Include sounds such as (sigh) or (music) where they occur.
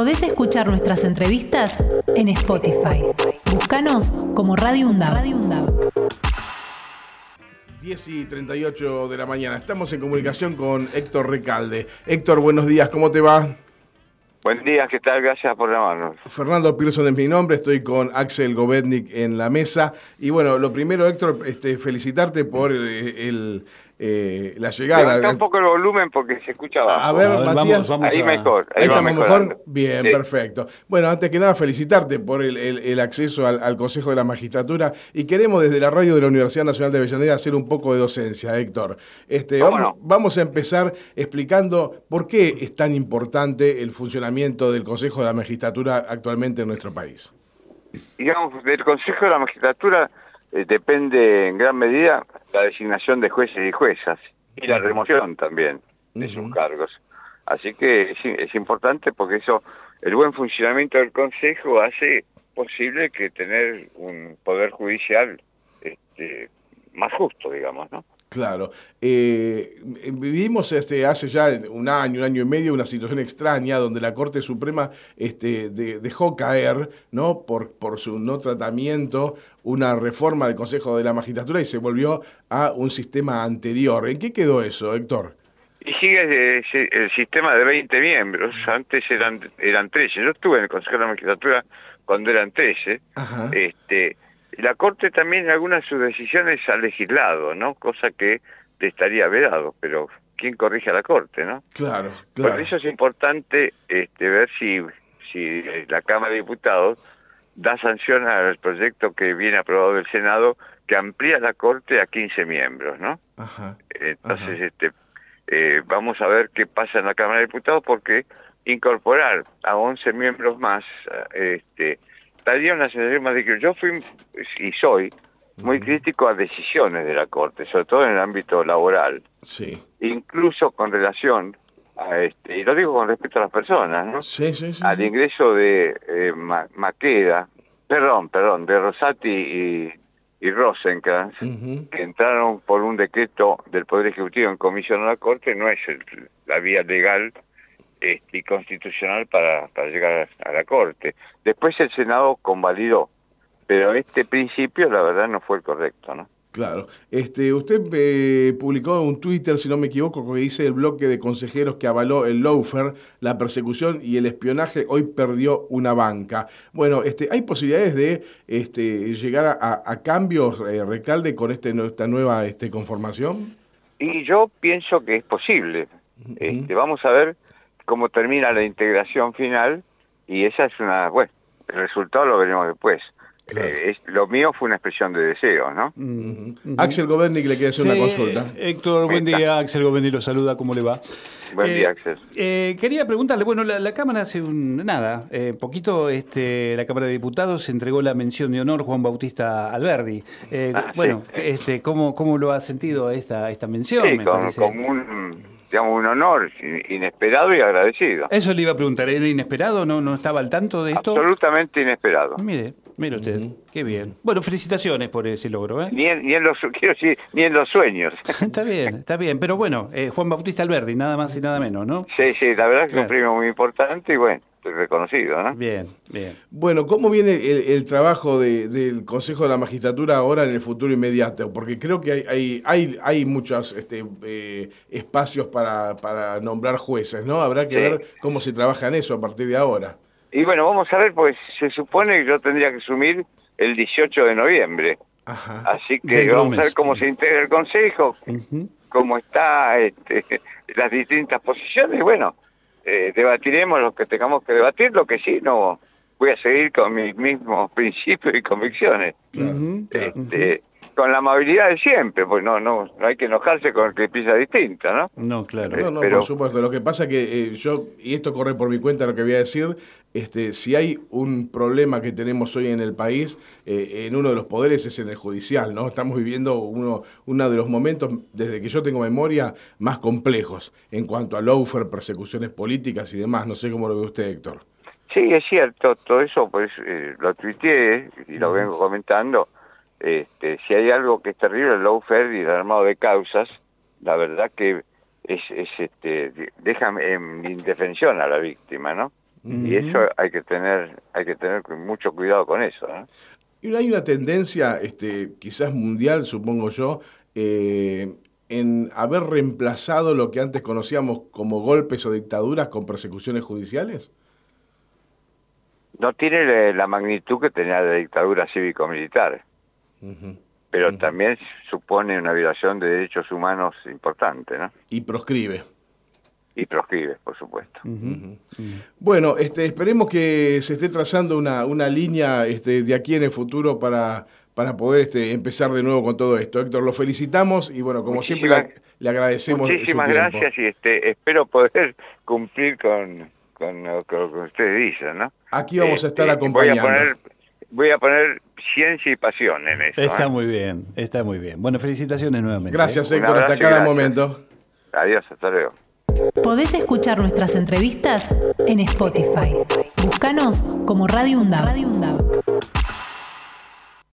Podés escuchar nuestras entrevistas en Spotify. Búscanos como Radio UNDAB. Radio UNDAB. 10 y 38 de la mañana. Estamos en comunicación con Héctor Recalde. Héctor, buenos días, ¿cómo te va? Buen día, ¿qué tal? Gracias por llamarnos. Fernando Pearson es mi nombre, estoy con Axel Govetnik en la mesa. Y bueno, lo primero, Héctor, este, felicitarte por el, eh, la llegada. Levanta un poco el volumen porque se escucha abajo. A ver, Matías. ahí mejor. Ahí, estamos mejor. Bien, perfecto. Bueno, antes que nada, felicitarte por el, acceso al, Consejo de la Magistratura y queremos desde la radio de la Universidad Nacional de Avellaneda hacer un poco de docencia, Héctor. Este, vamos, vamos a empezar explicando por qué es tan importante el funcionamiento del Consejo de la Magistratura actualmente en nuestro país. Digamos, del Consejo de la Magistratura eh, depende en gran medida la designación de jueces y juezas y la remoción también de sus cargos. Así que es, importante porque eso, el buen funcionamiento del Consejo hace posible que tener un poder judicial este, más justo, digamos, ¿no? Claro. Eh, vivimos este, hace ya un año, un año y medio, una situación extraña donde la Corte Suprema este, dejó caer, ¿no? Por, por su no tratamiento, una reforma del Consejo de la Magistratura y se volvió a un sistema anterior. ¿En qué quedó eso, Héctor? Y sigue el, sistema de 20 miembros, antes eran, eran 13. Yo estuve en el Consejo de la Magistratura cuando eran 13. Este, la Corte también en algunas de sus decisiones ha legislado, ¿no? Cosa que te estaría vedado, pero ¿quién corrige a la Corte, no? Claro, claro. Por eso es importante este, ver si, si la Cámara de Diputados da sanción al proyecto que viene aprobado del Senado que amplía la Corte a 15 miembros, ¿no? Ajá, Entonces, este eh, vamos a ver qué pasa en la Cámara de Diputados porque incorporar a 11 miembros más este, daría una sensación más de que yo fui y soy muy crítico a decisiones de la Corte, sobre todo en el ámbito laboral. Sí. Incluso con relación a este, y lo digo con respecto a las personas, ¿no? Sí, sí, sí. Al ingreso de eh, Maqueda, perdón, perdón, de Rosati y, y Rosenkrantz, que entraron por un decreto del Poder Ejecutivo en comisión a la Corte, no es la vía legal y constitucional para, para llegar a la Corte. Después el Senado convalidó, pero este principio la verdad no fue el correcto, ¿no? Claro. Este, usted eh, publicó un Twitter, si no me equivoco, que dice el bloque de consejeros que avaló el lawfare, la persecución y el espionaje, hoy perdió una banca. Bueno, este, ¿hay posibilidades de este, llegar a, cambios, eh, Recalde, con este, esta nueva este, conformación? Y yo pienso que es posible. este, vamos a ver cómo termina la integración final y esa es una, bueno, el resultado lo veremos después. Eh, lo mío fue una expresión de deseo, ¿no? Axel Govendi le quiere hacer una consulta. Héctor, buen día. Axel Govendi lo saluda, ¿cómo le va? Buen día, eh, Axel. Eh, quería preguntarle, bueno, la, Cámara hace un, nada, poquito este, la Cámara de Diputados entregó la mención de honor Juan Bautista Alberdi. Ah, bueno, este, ¿cómo, ¿cómo lo ha sentido esta, esta mención? Sí, como un digamos, un honor inesperado y agradecido. Eso le iba a preguntar, ¿era inesperado? ¿No, no estaba al tanto de esto? Absolutamente inesperado. Mire, mire usted, qué bien. Bueno, felicitaciones por ese logro. ¿eh? Ni, en, los, (laughs) quiero decir, ni en los sueños. (laughs) está bien, está bien, pero bueno, eh, Juan Bautista Alberdi, nada más y nada menos, ¿no? Sí, sí, la verdad es que es un premio muy importante y bueno reconocido, ¿no? Bien, bien. Bueno, ¿cómo viene el, trabajo del Consejo de la Magistratura ahora en el futuro inmediato? Porque creo que hay, hay, hay, muchos este, eh, espacios para, para nombrar jueces, ¿no? Habrá que ver cómo se trabaja en eso a partir de ahora. Y bueno, vamos a ver, pues se supone que yo tendría que asumir el 18 de noviembre. Ajá. Así que vamos a ver cómo se integra el Consejo, cómo está este, (laughs) las distintas posiciones. Bueno, eh, debatiremos lo que tengamos que debatir, lo que sí no voy a seguir con mis mismos principios y convicciones. Este, con la amabilidad de siempre, pues no, no, no hay que enojarse con el que piensa distinta, ¿no? No, claro. No, no, por supuesto. Lo que pasa que eh, yo, y esto corre por mi cuenta lo que voy a decir, este, si hay un problema que tenemos hoy en el país, eh, en uno de los poderes es en el judicial, ¿no? Estamos viviendo uno, uno de los momentos, desde que yo tengo memoria, más complejos en cuanto a lawfare, persecuciones políticas y demás. No sé cómo lo ve usted, Héctor. Sí, es cierto, todo eso pues eh, lo tuiteé y lo vengo comentando este, si hay algo que es terrible, el lawfare y el armado de causas, la verdad que es, es este, deja en indefensión a la víctima, ¿no? Y eso hay que tener, hay que tener mucho cuidado con eso. Y hay una tendencia, este, quizás mundial, supongo yo, eh, en haber reemplazado lo que antes conocíamos como golpes o dictaduras con persecuciones judiciales? No tiene la magnitud que tenía la dictadura cívico-militar, pero también supone una violación de derechos humanos importante, ¿no? Y proscribe. Y proscribe, por supuesto. Bueno, este, esperemos que se esté trazando una, una línea este, de aquí en el futuro para para poder este, empezar de nuevo con todo esto. Héctor, lo felicitamos y bueno, como siempre le, agradecemos. Muchísimas gracias y este, espero poder (laughs) cumplir con, con, lo que ustedes dicen, ¿no? Aquí vamos a estar este, acompañando. Voy a, poner, voy a poner ciencia y pasión en eso. Está ¿eh? muy bien, está muy bien. Bueno, felicitaciones nuevamente. Gracias, ¿eh? Héctor, hasta cada momento. Adiós, hasta luego. Podés escuchar nuestras entrevistas en Spotify. Búscanos como Radio UNDAV. Radio